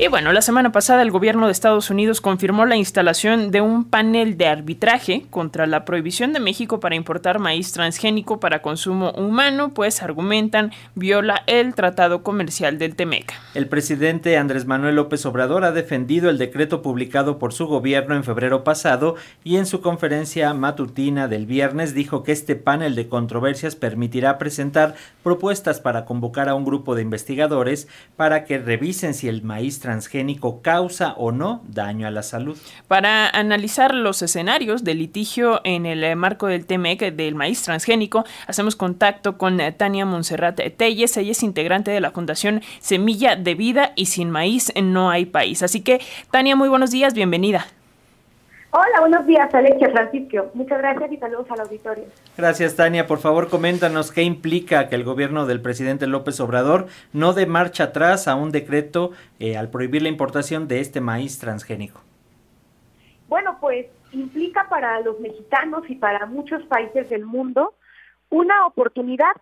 Y bueno, la semana pasada el gobierno de Estados Unidos confirmó la instalación de un panel de arbitraje contra la prohibición de México para importar maíz transgénico para consumo humano, pues argumentan viola el tratado comercial del Temec. El presidente Andrés Manuel López Obrador ha defendido el decreto publicado por su gobierno en febrero pasado y en su conferencia matutina del viernes dijo que este panel de controversias permitirá presentar propuestas para convocar a un grupo de investigadores para que revisen si el maíz transgénico causa o no daño a la salud. Para analizar los escenarios de litigio en el marco del TMEC del maíz transgénico, hacemos contacto con Tania Monserrat Telles. Ella es integrante de la Fundación Semilla de Vida y sin maíz no hay país. Así que, Tania, muy buenos días, bienvenida. Hola, buenos días, Alexia Francisco. Muchas gracias y saludos al auditorio. Gracias, Tania. Por favor, coméntanos qué implica que el gobierno del presidente López Obrador no dé marcha atrás a un decreto eh, al prohibir la importación de este maíz transgénico. Bueno, pues implica para los mexicanos y para muchos países del mundo una oportunidad,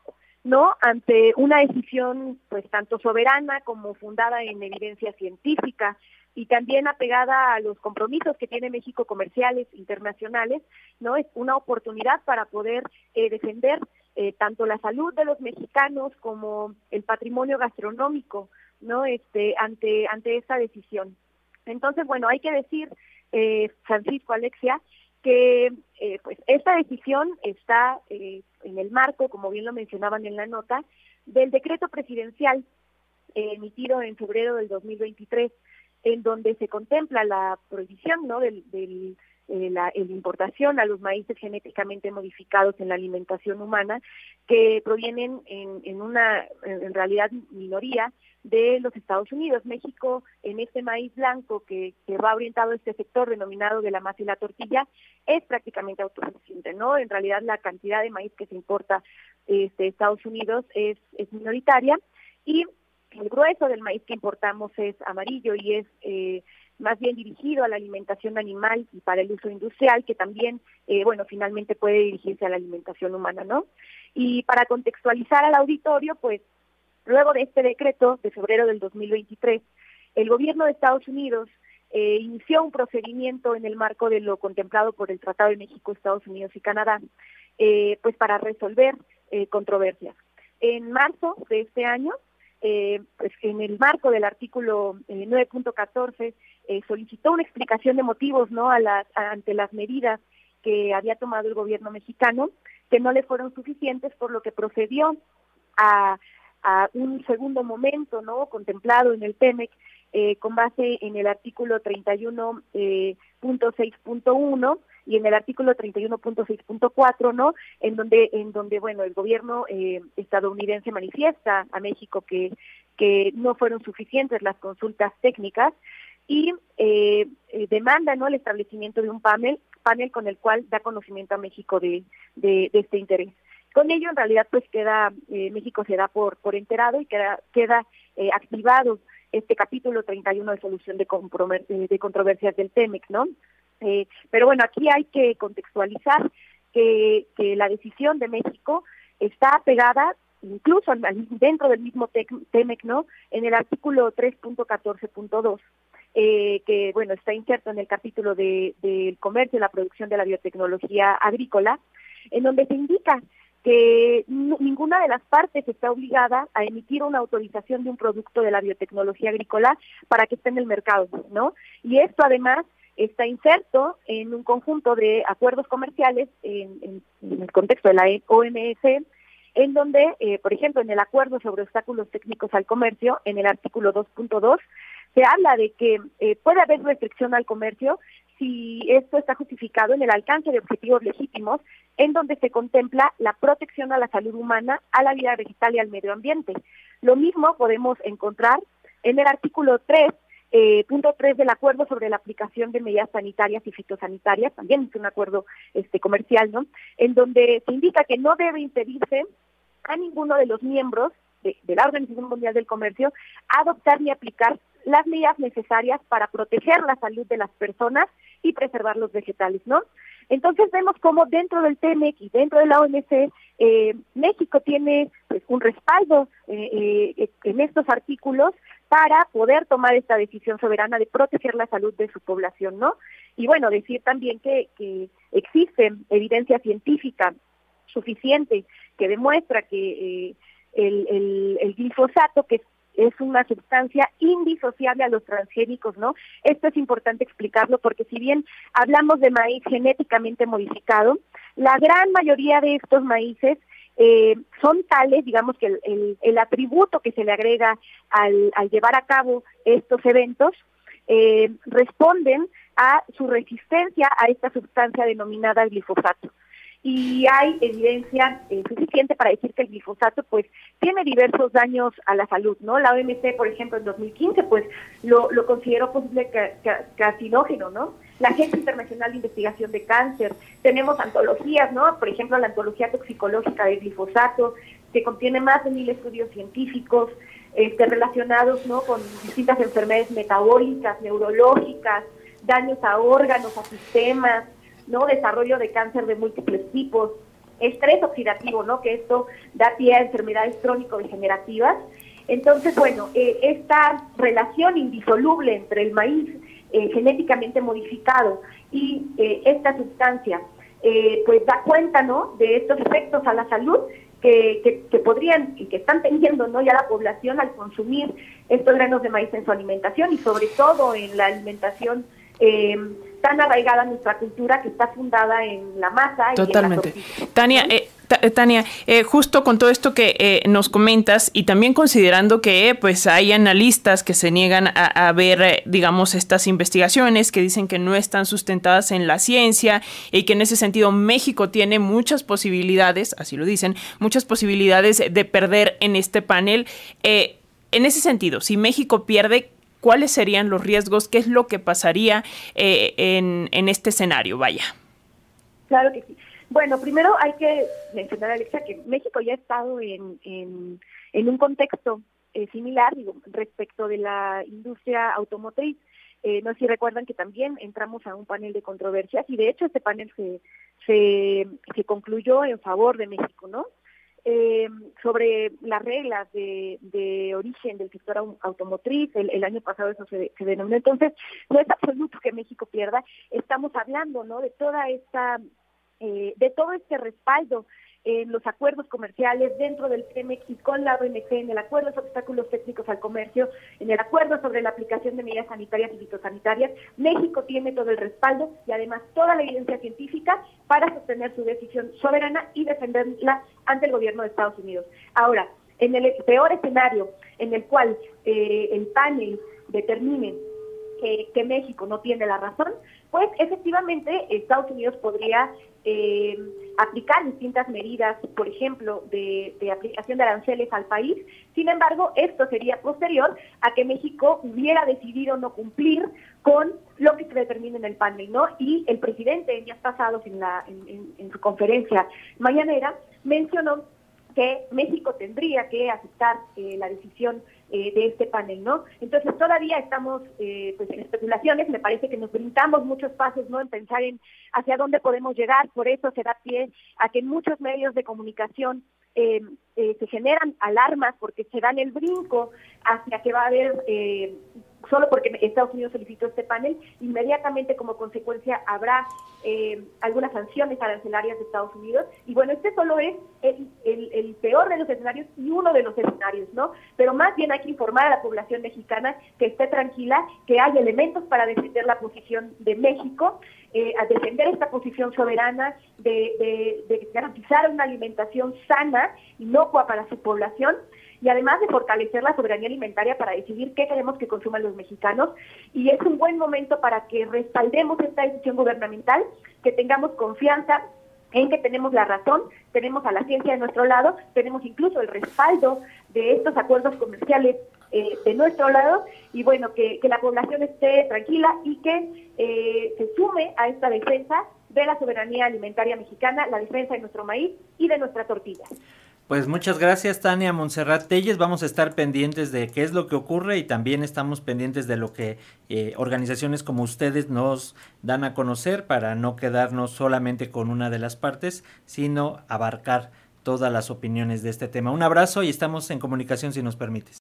¿no? Ante una decisión, pues, tanto soberana como fundada en evidencia científica y también apegada a los compromisos que tiene México comerciales internacionales, ¿no? Es una oportunidad para poder eh, defender eh, tanto la salud de los mexicanos como el patrimonio gastronómico, ¿no? Este ante ante esta decisión. Entonces, bueno, hay que decir eh, Francisco Alexia que pues esta decisión está en el marco, como bien lo mencionaban en la nota, del decreto presidencial emitido en febrero del 2023 en donde se contempla la prohibición ¿no? del, del eh, la, importación a los maíces genéticamente modificados en la alimentación humana, que provienen en, en una, en realidad, minoría de los Estados Unidos. México, en este maíz blanco que, que va orientado a este sector denominado de la masa y la tortilla, es prácticamente autosuficiente, ¿no? En realidad, la cantidad de maíz que se importa este, Estados Unidos es, es minoritaria y el grueso del maíz que importamos es amarillo y es eh, más bien dirigido a la alimentación animal y para el uso industrial, que también, eh, bueno, finalmente puede dirigirse a la alimentación humana, ¿no? Y para contextualizar al auditorio, pues, luego de este decreto de febrero del 2023, el gobierno de Estados Unidos eh, inició un procedimiento en el marco de lo contemplado por el Tratado de México, Estados Unidos y Canadá, pues para resolver controversias. En marzo de este año, eh, pues en el marco del artículo 9.14 eh, eh, solicitó una explicación de motivos no ante las medidas que había tomado el gobierno mexicano que no le fueron suficientes por lo que procedió a, a un segundo momento no contemplado en el TEMEC eh, con base en el artículo 31.6.1 y en el artículo 31.6.4, ¿no? En donde, en donde, bueno, el gobierno eh, estadounidense manifiesta a México que, que no fueron suficientes las consultas técnicas y eh, eh, demanda, ¿no? El establecimiento de un panel, panel con el cual da conocimiento a México de, de, este interés. Con ello, en realidad, pues queda, México se da por, enterado y queda, queda activado este capítulo 31 de solución de, de controversias del TEMEC, ¿no? Eh, pero bueno, aquí hay que contextualizar que, que la decisión de México está pegada incluso dentro del mismo TEMEC, ¿no? En el artículo 3.14.2, eh, que, bueno, está inserto en el capítulo del de, comercio y la producción de la biotecnología agrícola, en donde se indica que ninguna de las partes está obligada a emitir una autorización de un producto de la biotecnología agrícola para que esté en el mercado, ¿no? Y esto además está inserto en un conjunto de acuerdos comerciales en, el contexto de la OMS, en donde, eh, por ejemplo, en el acuerdo sobre obstáculos técnicos al comercio, en el artículo 2.2, se habla de que eh, puede haber restricción al comercio si esto está justificado en el alcance de objetivos legítimos, en donde se contempla la protección a la salud humana, a la vida vegetal y al medio ambiente. Lo mismo podemos encontrar en el artículo 3 eh, punto 3 del acuerdo sobre la aplicación de medidas sanitarias y fitosanitarias, también es un acuerdo este comercial, ¿no? En donde se indica que no debe impedirse a ninguno de los miembros de, de, la Organización Mundial del Comercio adoptar ni aplicar las medidas necesarias para proteger la salud de las personas y preservar los vegetales, ¿no? Entonces vemos cómo dentro del TEMEC y dentro de la OMC, eh, México tiene pues, un respaldo eh, eh, en estos artículos para poder tomar esta decisión soberana de proteger la salud de su población, ¿no? Y bueno, decir también que, que existe evidencia científica suficiente que demuestra que eh, el, el, glifosato, que es una sustancia indisociable a los transgénicos, ¿no? Esto es importante explicarlo porque si bien hablamos de maíz genéticamente modificado, la gran mayoría de estos maíces eh, son tales, digamos que el, el, atributo que se le agrega al, llevar a cabo estos eventos eh, responden a su resistencia a esta sustancia denominada glifosato y hay evidencia eh, suficiente para decir que el glifosato pues tiene diversos daños a la salud, ¿no? La OMC, por ejemplo, en 2015 pues lo, lo consideró posible carcinógeno, ¿no? La Agencia Internacional de Investigación de Cáncer, tenemos antologías, ¿no? Por ejemplo, la antología toxicológica del glifosato, que contiene más de mil estudios científicos este, relacionados, ¿no? Con distintas enfermedades metabólicas, neurológicas, daños a órganos, a sistemas, ¿no? Desarrollo de cáncer de múltiples tipos, estrés oxidativo, ¿no? Que esto da pie a enfermedades crónico-degenerativas. Entonces, bueno, eh, esta relación indisoluble entre el maíz eh, genéticamente modificado y eh, esta sustancia, pues da cuenta, ¿no? De estos efectos a la salud que, que, podrían y que están teniendo, ¿no? Ya la población al consumir estos granos de maíz en su alimentación y sobre todo en la alimentación eh, tan arraigada nuestra cultura que está fundada en la masa. Totalmente. Tania, eh, eh, Tania, eh, justo con todo esto que nos comentas y también considerando que pues hay analistas que se niegan a, ver, digamos, estas investigaciones que dicen que no están sustentadas en la ciencia y que en ese sentido México tiene muchas posibilidades, así lo dicen, muchas posibilidades de perder en este panel. en ese sentido, si México pierde, cuáles serían los riesgos, qué es lo que pasaría eh, en, en este escenario, vaya. Claro que sí. Bueno, primero hay que mencionar, Alexa, que México ya ha estado en, en, en un contexto eh, similar digo, respecto de la industria automotriz. Eh, no sé si recuerdan que también entramos a un panel de controversias y de hecho este panel se, se, se concluyó en favor de México, ¿no? Eh, sobre las reglas de, de, origen del sector automotriz. El, año pasado eso se, se, denominó. Entonces, no es absoluto que México pierda. Estamos hablando, ¿no? De toda esta, eh, de todo este respaldo en los acuerdos comerciales dentro del TEMEX y con la OMC, en el acuerdo de obstáculos técnicos al comercio, en el acuerdo sobre la aplicación de medidas sanitarias y fitosanitarias, México tiene todo el respaldo y además toda la evidencia científica para sostener su decisión soberana y defenderla ante el gobierno de Estados Unidos. Ahora, en el peor escenario en el cual eh, el panel determine que, México no tiene la razón, pues efectivamente Estados Unidos podría eh, aplicar distintas medidas, por ejemplo, de, aplicación de aranceles al país. Sin embargo, esto sería posterior a que México hubiera decidido no cumplir con lo que se determina en el panel, ¿no? Y el presidente en días pasados en, la, en su conferencia mañanera mencionó que México tendría que aceptar eh, la decisión eh, de este panel, ¿no? Entonces todavía estamos eh, pues en especulaciones, me parece que nos brindamos muchos pasos, ¿no? En pensar en hacia dónde podemos llegar, por eso se da pie a que muchos medios de comunicación se generan alarmas porque se dan el brinco hacia que va a haber solo porque Estados Unidos solicitó este panel, inmediatamente como consecuencia habrá eh, algunas sanciones arancelarias de Estados Unidos. Y bueno, este solo es el, peor de los escenarios y uno de los escenarios, ¿no? Pero más bien hay que informar a la población mexicana que esté tranquila, que hay elementos para defender la posición de México, eh, a defender esta posición soberana, de, de, de garantizar una alimentación sana, inocua para su población y además de fortalecer la soberanía alimentaria para decidir qué queremos que consuman los mexicanos. Y es un buen momento para que respaldemos esta decisión gubernamental, que tengamos confianza en que tenemos la razón, tenemos a la ciencia de nuestro lado, tenemos incluso el respaldo de estos acuerdos comerciales eh, de nuestro lado y bueno, que, la población esté tranquila y que eh, se sume a esta defensa de la soberanía alimentaria mexicana, la defensa de nuestro maíz y de nuestra tortilla. Pues muchas gracias Tania Montserrat Telles. Vamos a estar pendientes de qué es lo que ocurre y también estamos pendientes de lo que eh, organizaciones como ustedes nos dan a conocer para no quedarnos solamente con una de las partes, sino abarcar todas las opiniones de este tema. Un abrazo y estamos en comunicación si nos permites.